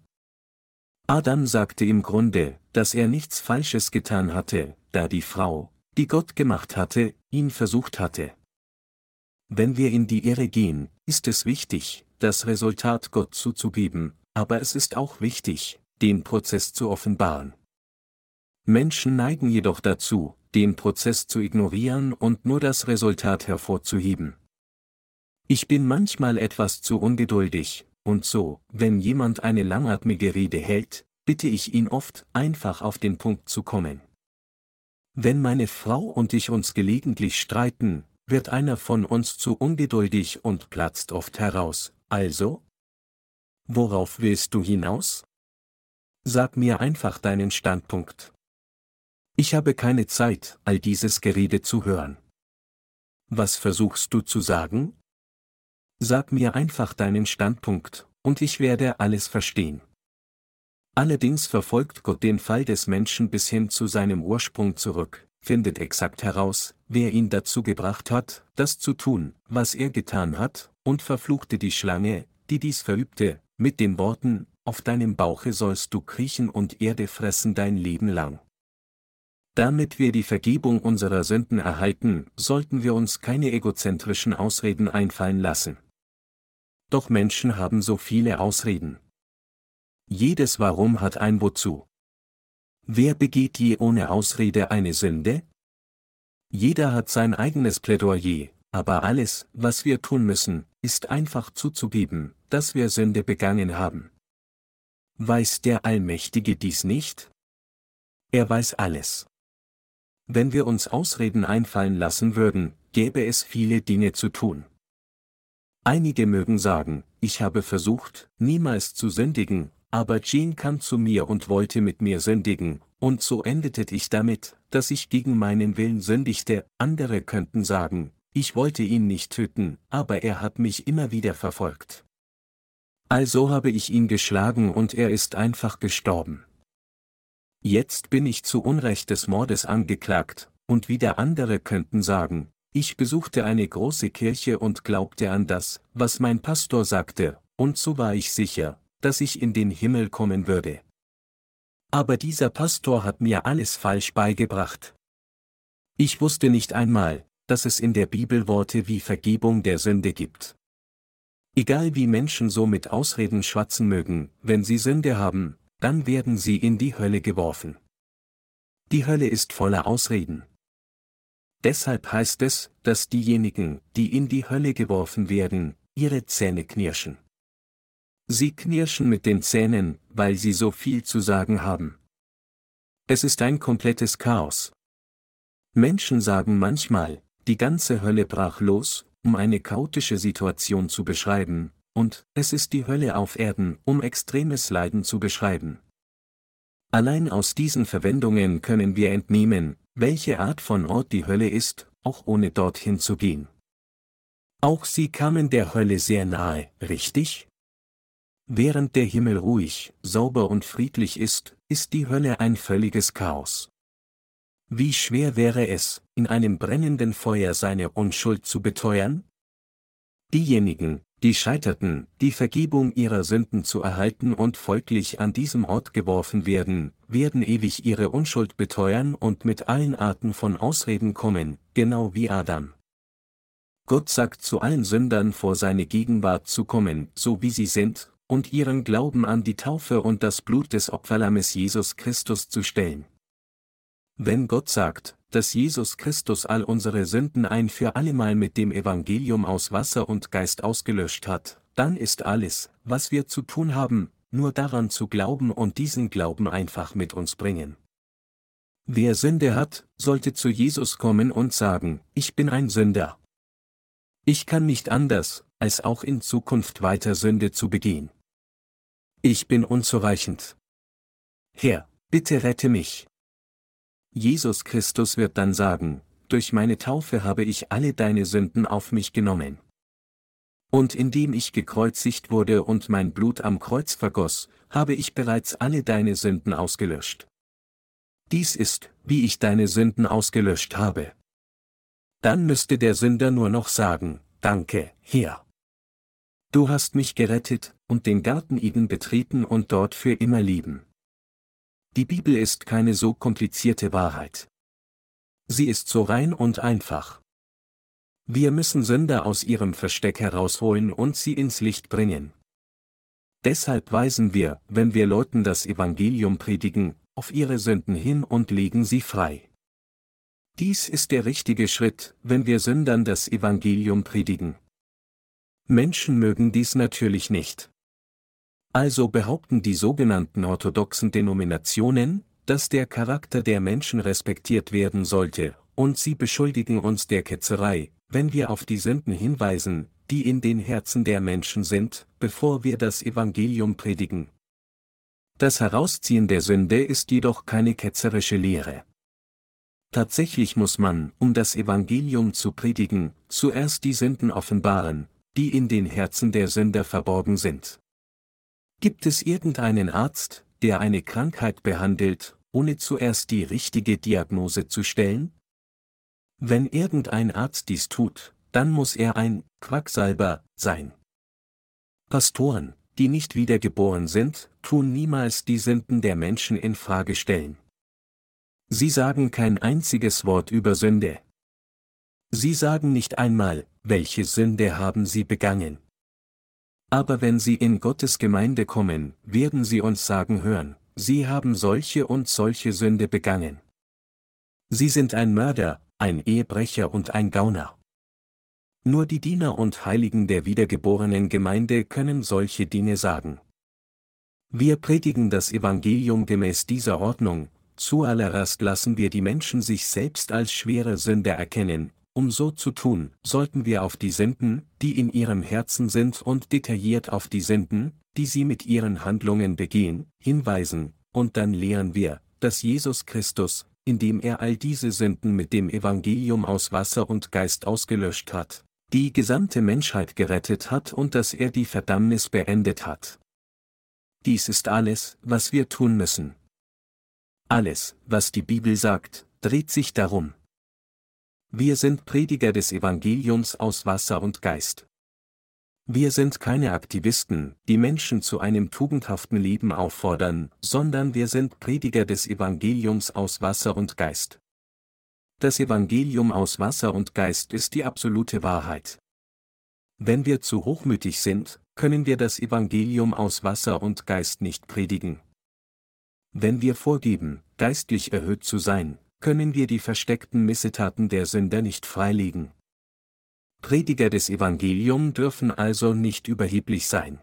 Adam sagte im Grunde, dass er nichts Falsches getan hatte, da die Frau, die Gott gemacht hatte, ihn versucht hatte. Wenn wir in die Irre gehen, ist es wichtig, das Resultat Gott zuzugeben, aber es ist auch wichtig, den Prozess zu offenbaren. Menschen neigen jedoch dazu, den Prozess zu ignorieren und nur das Resultat hervorzuheben. Ich bin manchmal etwas zu ungeduldig, und so, wenn jemand eine langatmige Rede hält, bitte ich ihn oft, einfach auf den Punkt zu kommen. Wenn meine Frau und ich uns gelegentlich streiten, wird einer von uns zu ungeduldig und platzt oft heraus, also? Worauf willst du hinaus? Sag mir einfach deinen Standpunkt. Ich habe keine Zeit, all dieses Gerede zu hören. Was versuchst du zu sagen? Sag mir einfach deinen Standpunkt, und ich werde alles verstehen. Allerdings verfolgt Gott den Fall des Menschen bis hin zu seinem Ursprung zurück, findet exakt heraus, wer ihn dazu gebracht hat, das zu tun, was er getan hat, und verfluchte die Schlange, die dies verübte, mit den Worten, auf deinem Bauche sollst du kriechen und Erde fressen dein Leben lang. Damit wir die Vergebung unserer Sünden erhalten, sollten wir uns keine egozentrischen Ausreden einfallen lassen. Doch Menschen haben so viele Ausreden. Jedes Warum hat ein Wozu. Wer begeht je ohne Ausrede eine Sünde? Jeder hat sein eigenes Plädoyer, aber alles, was wir tun müssen, ist einfach zuzugeben, dass wir Sünde begangen haben. Weiß der Allmächtige dies nicht? Er weiß alles. Wenn wir uns Ausreden einfallen lassen würden, gäbe es viele Dinge zu tun. Einige mögen sagen, ich habe versucht, niemals zu sündigen, aber Jean kam zu mir und wollte mit mir sündigen, und so endete ich damit, dass ich gegen meinen Willen sündigte, andere könnten sagen, ich wollte ihn nicht töten, aber er hat mich immer wieder verfolgt. Also habe ich ihn geschlagen und er ist einfach gestorben. Jetzt bin ich zu Unrecht des Mordes angeklagt, und wieder andere könnten sagen, ich besuchte eine große Kirche und glaubte an das, was mein Pastor sagte, und so war ich sicher, dass ich in den Himmel kommen würde. Aber dieser Pastor hat mir alles falsch beigebracht. Ich wusste nicht einmal, dass es in der Bibel Worte wie Vergebung der Sünde gibt. Egal wie Menschen so mit Ausreden schwatzen mögen, wenn sie Sünde haben, dann werden sie in die Hölle geworfen. Die Hölle ist voller Ausreden. Deshalb heißt es, dass diejenigen, die in die Hölle geworfen werden, ihre Zähne knirschen. Sie knirschen mit den Zähnen, weil sie so viel zu sagen haben. Es ist ein komplettes Chaos. Menschen sagen manchmal, die ganze Hölle brach los, um eine chaotische Situation zu beschreiben, und es ist die Hölle auf Erden, um extremes Leiden zu beschreiben. Allein aus diesen Verwendungen können wir entnehmen, welche Art von Ort die Hölle ist, auch ohne dorthin zu gehen. Auch sie kamen der Hölle sehr nahe, richtig? Während der Himmel ruhig, sauber und friedlich ist, ist die Hölle ein völliges Chaos. Wie schwer wäre es, in einem brennenden Feuer seine Unschuld zu beteuern? Diejenigen, die scheiterten, die Vergebung ihrer Sünden zu erhalten und folglich an diesem Ort geworfen werden, werden ewig ihre Unschuld beteuern und mit allen Arten von Ausreden kommen, genau wie Adam. Gott sagt zu allen Sündern vor seine Gegenwart zu kommen, so wie sie sind, und ihren Glauben an die Taufe und das Blut des Opferlammes Jesus Christus zu stellen. Wenn Gott sagt, dass Jesus Christus all unsere Sünden ein für allemal mit dem Evangelium aus Wasser und Geist ausgelöscht hat, dann ist alles, was wir zu tun haben, nur daran zu glauben und diesen Glauben einfach mit uns bringen. Wer Sünde hat, sollte zu Jesus kommen und sagen, ich bin ein Sünder. Ich kann nicht anders, als auch in Zukunft weiter Sünde zu begehen. Ich bin unzureichend. Herr, bitte rette mich. Jesus Christus wird dann sagen, durch meine Taufe habe ich alle deine Sünden auf mich genommen. Und indem ich gekreuzigt wurde und mein Blut am Kreuz vergoss, habe ich bereits alle deine Sünden ausgelöscht. Dies ist, wie ich deine Sünden ausgelöscht habe. Dann müsste der Sünder nur noch sagen, Danke, Herr. Du hast mich gerettet und den Garten Eden betreten und dort für immer lieben. Die Bibel ist keine so komplizierte Wahrheit. Sie ist so rein und einfach. Wir müssen Sünder aus ihrem Versteck herausholen und sie ins Licht bringen. Deshalb weisen wir, wenn wir Leuten das Evangelium predigen, auf ihre Sünden hin und legen sie frei. Dies ist der richtige Schritt, wenn wir Sündern das Evangelium predigen. Menschen mögen dies natürlich nicht. Also behaupten die sogenannten orthodoxen Denominationen, dass der Charakter der Menschen respektiert werden sollte, und sie beschuldigen uns der Ketzerei, wenn wir auf die Sünden hinweisen, die in den Herzen der Menschen sind, bevor wir das Evangelium predigen. Das Herausziehen der Sünde ist jedoch keine ketzerische Lehre. Tatsächlich muss man, um das Evangelium zu predigen, zuerst die Sünden offenbaren, die in den Herzen der Sünder verborgen sind. Gibt es irgendeinen Arzt, der eine Krankheit behandelt, ohne zuerst die richtige Diagnose zu stellen? Wenn irgendein Arzt dies tut, dann muss er ein Quacksalber sein. Pastoren, die nicht wiedergeboren sind, tun niemals die Sünden der Menschen in Frage stellen. Sie sagen kein einziges Wort über Sünde. Sie sagen nicht einmal, welche Sünde haben sie begangen. Aber wenn Sie in Gottes Gemeinde kommen, werden Sie uns sagen hören, Sie haben solche und solche Sünde begangen. Sie sind ein Mörder, ein Ehebrecher und ein Gauner. Nur die Diener und Heiligen der wiedergeborenen Gemeinde können solche Dinge sagen. Wir predigen das Evangelium gemäß dieser Ordnung, zuallererst lassen wir die Menschen sich selbst als schwere Sünde erkennen, um so zu tun, sollten wir auf die Sünden, die in ihrem Herzen sind und detailliert auf die Sünden, die sie mit ihren Handlungen begehen, hinweisen, und dann lehren wir, dass Jesus Christus, indem er all diese Sünden mit dem Evangelium aus Wasser und Geist ausgelöscht hat, die gesamte Menschheit gerettet hat und dass er die Verdammnis beendet hat. Dies ist alles, was wir tun müssen. Alles, was die Bibel sagt, dreht sich darum. Wir sind Prediger des Evangeliums aus Wasser und Geist. Wir sind keine Aktivisten, die Menschen zu einem tugendhaften Leben auffordern, sondern wir sind Prediger des Evangeliums aus Wasser und Geist. Das Evangelium aus Wasser und Geist ist die absolute Wahrheit. Wenn wir zu hochmütig sind, können wir das Evangelium aus Wasser und Geist nicht predigen. Wenn wir vorgeben, geistlich erhöht zu sein, können wir die versteckten Missetaten der Sünder nicht freilegen. Prediger des Evangelium dürfen also nicht überheblich sein.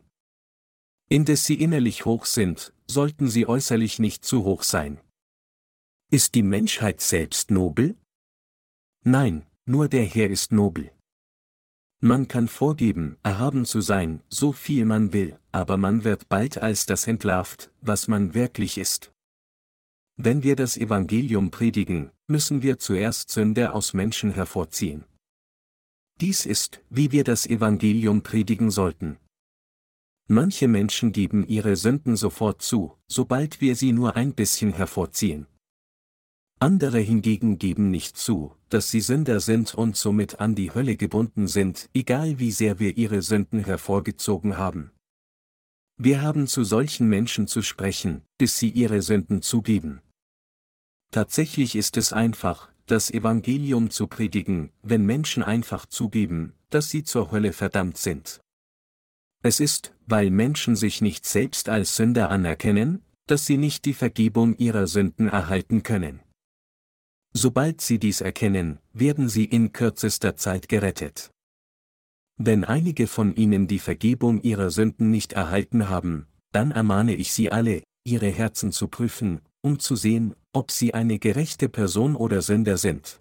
Indes sie innerlich hoch sind, sollten sie äußerlich nicht zu hoch sein. Ist die Menschheit selbst nobel? Nein, nur der Herr ist nobel. Man kann vorgeben, erhaben zu sein, so viel man will, aber man wird bald als das entlarvt, was man wirklich ist. Wenn wir das Evangelium predigen, müssen wir zuerst Sünde aus Menschen hervorziehen. Dies ist, wie wir das Evangelium predigen sollten. Manche Menschen geben ihre Sünden sofort zu, sobald wir sie nur ein bisschen hervorziehen. Andere hingegen geben nicht zu, dass sie Sünder sind und somit an die Hölle gebunden sind, egal wie sehr wir ihre Sünden hervorgezogen haben. Wir haben zu solchen Menschen zu sprechen, bis sie ihre Sünden zugeben. Tatsächlich ist es einfach, das Evangelium zu predigen, wenn Menschen einfach zugeben, dass sie zur Hölle verdammt sind. Es ist, weil Menschen sich nicht selbst als Sünder anerkennen, dass sie nicht die Vergebung ihrer Sünden erhalten können. Sobald sie dies erkennen, werden sie in kürzester Zeit gerettet. Wenn einige von ihnen die Vergebung ihrer Sünden nicht erhalten haben, dann ermahne ich sie alle, ihre Herzen zu prüfen, um zu sehen, ob sie eine gerechte Person oder Sünder sind.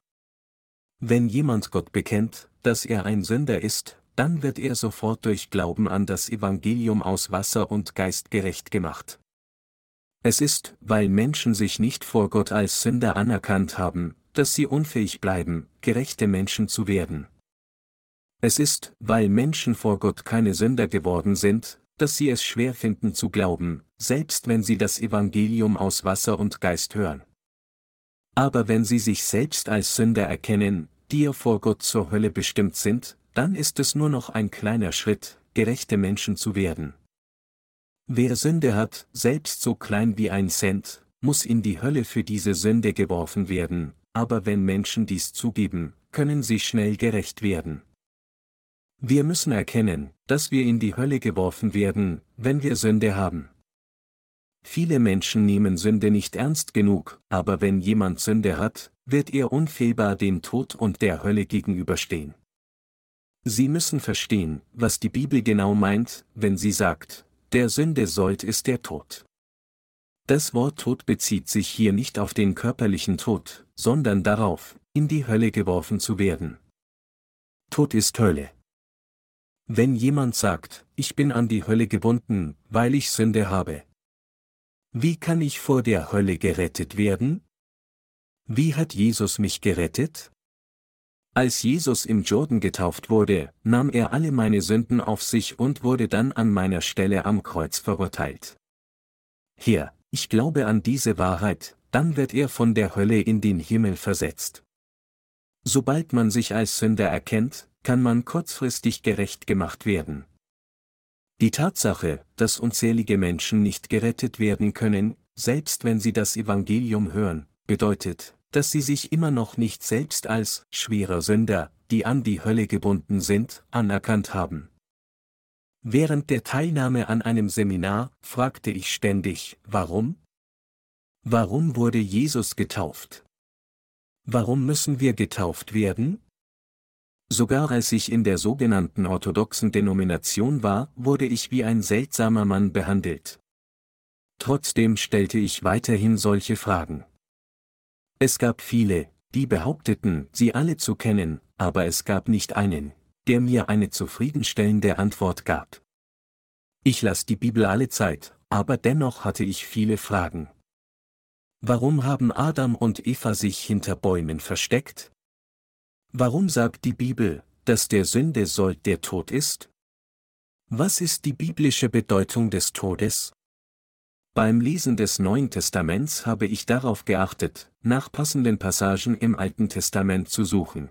Wenn jemand Gott bekennt, dass er ein Sünder ist, dann wird er sofort durch Glauben an das Evangelium aus Wasser und Geist gerecht gemacht. Es ist, weil Menschen sich nicht vor Gott als Sünder anerkannt haben, dass sie unfähig bleiben, gerechte Menschen zu werden. Es ist, weil Menschen vor Gott keine Sünder geworden sind, dass sie es schwer finden zu glauben, selbst wenn sie das Evangelium aus Wasser und Geist hören. Aber wenn sie sich selbst als Sünder erkennen, die ihr vor Gott zur Hölle bestimmt sind, dann ist es nur noch ein kleiner Schritt, gerechte Menschen zu werden. Wer Sünde hat, selbst so klein wie ein Cent, muss in die Hölle für diese Sünde geworfen werden, aber wenn Menschen dies zugeben, können sie schnell gerecht werden. Wir müssen erkennen, dass wir in die Hölle geworfen werden, wenn wir Sünde haben. Viele Menschen nehmen Sünde nicht ernst genug, aber wenn jemand Sünde hat, wird er unfehlbar dem Tod und der Hölle gegenüberstehen. Sie müssen verstehen, was die Bibel genau meint, wenn sie sagt, der Sünde sollt ist der Tod. Das Wort Tod bezieht sich hier nicht auf den körperlichen Tod, sondern darauf, in die Hölle geworfen zu werden. Tod ist Hölle. Wenn jemand sagt, ich bin an die Hölle gebunden, weil ich Sünde habe. Wie kann ich vor der Hölle gerettet werden? Wie hat Jesus mich gerettet? Als Jesus im Jordan getauft wurde, nahm er alle meine Sünden auf sich und wurde dann an meiner Stelle am Kreuz verurteilt. Hier, ich glaube an diese Wahrheit, dann wird er von der Hölle in den Himmel versetzt. Sobald man sich als Sünder erkennt, kann man kurzfristig gerecht gemacht werden. Die Tatsache, dass unzählige Menschen nicht gerettet werden können, selbst wenn sie das Evangelium hören, bedeutet, dass sie sich immer noch nicht selbst als schwerer Sünder, die an die Hölle gebunden sind, anerkannt haben. Während der Teilnahme an einem Seminar fragte ich ständig, warum? Warum wurde Jesus getauft? Warum müssen wir getauft werden? Sogar als ich in der sogenannten orthodoxen Denomination war, wurde ich wie ein seltsamer Mann behandelt. Trotzdem stellte ich weiterhin solche Fragen. Es gab viele, die behaupteten, sie alle zu kennen, aber es gab nicht einen, der mir eine zufriedenstellende Antwort gab. Ich las die Bibel alle Zeit, aber dennoch hatte ich viele Fragen. Warum haben Adam und Eva sich hinter Bäumen versteckt? Warum sagt die Bibel, dass der Sünde Sold der Tod ist? Was ist die biblische Bedeutung des Todes? Beim Lesen des Neuen Testaments habe ich darauf geachtet, nach passenden Passagen im Alten Testament zu suchen.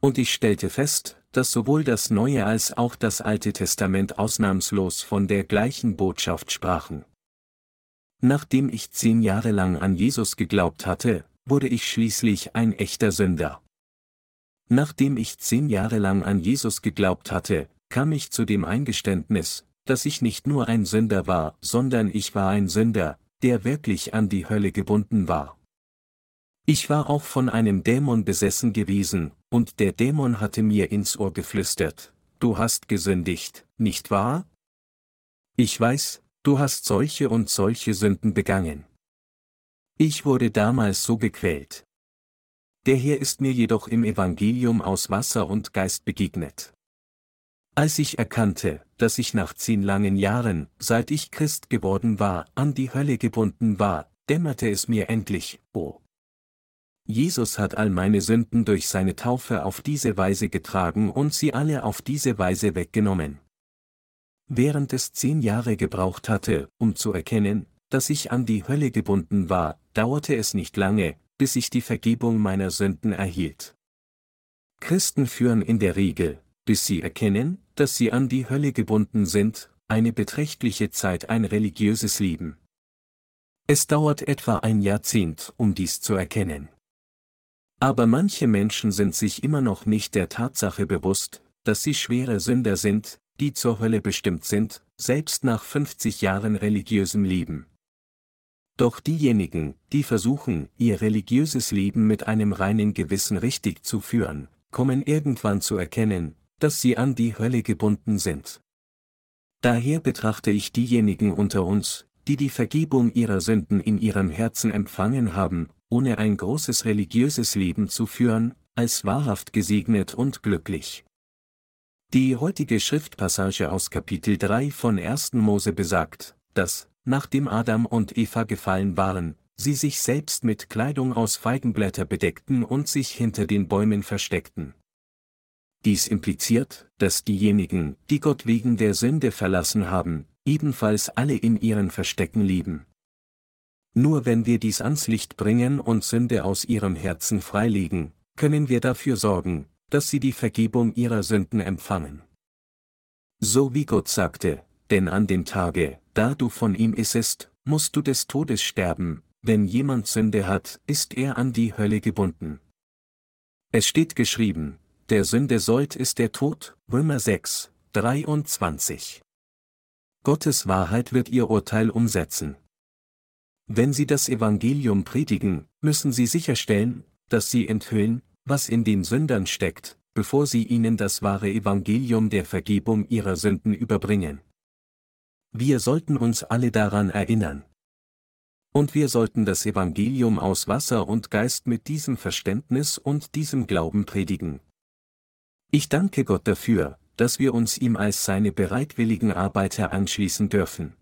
Und ich stellte fest, dass sowohl das Neue als auch das Alte Testament ausnahmslos von der gleichen Botschaft sprachen. Nachdem ich zehn Jahre lang an Jesus geglaubt hatte, wurde ich schließlich ein echter Sünder. Nachdem ich zehn Jahre lang an Jesus geglaubt hatte, kam ich zu dem Eingeständnis, dass ich nicht nur ein Sünder war, sondern ich war ein Sünder, der wirklich an die Hölle gebunden war. Ich war auch von einem Dämon besessen gewesen, und der Dämon hatte mir ins Ohr geflüstert, du hast gesündigt, nicht wahr? Ich weiß, du hast solche und solche Sünden begangen. Ich wurde damals so gequält. Der Herr ist mir jedoch im Evangelium aus Wasser und Geist begegnet. Als ich erkannte, dass ich nach zehn langen Jahren, seit ich Christ geworden war, an die Hölle gebunden war, dämmerte es mir endlich, oh. Jesus hat all meine Sünden durch seine Taufe auf diese Weise getragen und sie alle auf diese Weise weggenommen. Während es zehn Jahre gebraucht hatte, um zu erkennen, dass ich an die Hölle gebunden war, dauerte es nicht lange, bis ich die Vergebung meiner Sünden erhielt. Christen führen in der Regel, bis sie erkennen, dass sie an die Hölle gebunden sind, eine beträchtliche Zeit ein religiöses Leben. Es dauert etwa ein Jahrzehnt, um dies zu erkennen. Aber manche Menschen sind sich immer noch nicht der Tatsache bewusst, dass sie schwere Sünder sind, die zur Hölle bestimmt sind, selbst nach 50 Jahren religiösem Leben. Doch diejenigen, die versuchen, ihr religiöses Leben mit einem reinen Gewissen richtig zu führen, kommen irgendwann zu erkennen, dass sie an die Hölle gebunden sind. Daher betrachte ich diejenigen unter uns, die die Vergebung ihrer Sünden in ihrem Herzen empfangen haben, ohne ein großes religiöses Leben zu führen, als wahrhaft gesegnet und glücklich. Die heutige Schriftpassage aus Kapitel 3 von 1. Mose besagt, dass, nachdem Adam und Eva gefallen waren, sie sich selbst mit Kleidung aus Feigenblätter bedeckten und sich hinter den Bäumen versteckten. Dies impliziert, dass diejenigen, die Gott wegen der Sünde verlassen haben, ebenfalls alle in ihren Verstecken lieben. Nur wenn wir dies ans Licht bringen und Sünde aus ihrem Herzen freilegen, können wir dafür sorgen, dass sie die Vergebung ihrer Sünden empfangen. So wie Gott sagte, denn an dem Tage, da du von ihm issest, musst du des Todes sterben, wenn jemand Sünde hat, ist er an die Hölle gebunden. Es steht geschrieben, der Sünde sollt ist der Tod, Römer 6, 23. Gottes Wahrheit wird ihr Urteil umsetzen. Wenn Sie das Evangelium predigen, müssen Sie sicherstellen, dass Sie enthüllen, was in den Sündern steckt, bevor Sie ihnen das wahre Evangelium der Vergebung ihrer Sünden überbringen. Wir sollten uns alle daran erinnern. Und wir sollten das Evangelium aus Wasser und Geist mit diesem Verständnis und diesem Glauben predigen. Ich danke Gott dafür, dass wir uns ihm als seine bereitwilligen Arbeiter anschließen dürfen.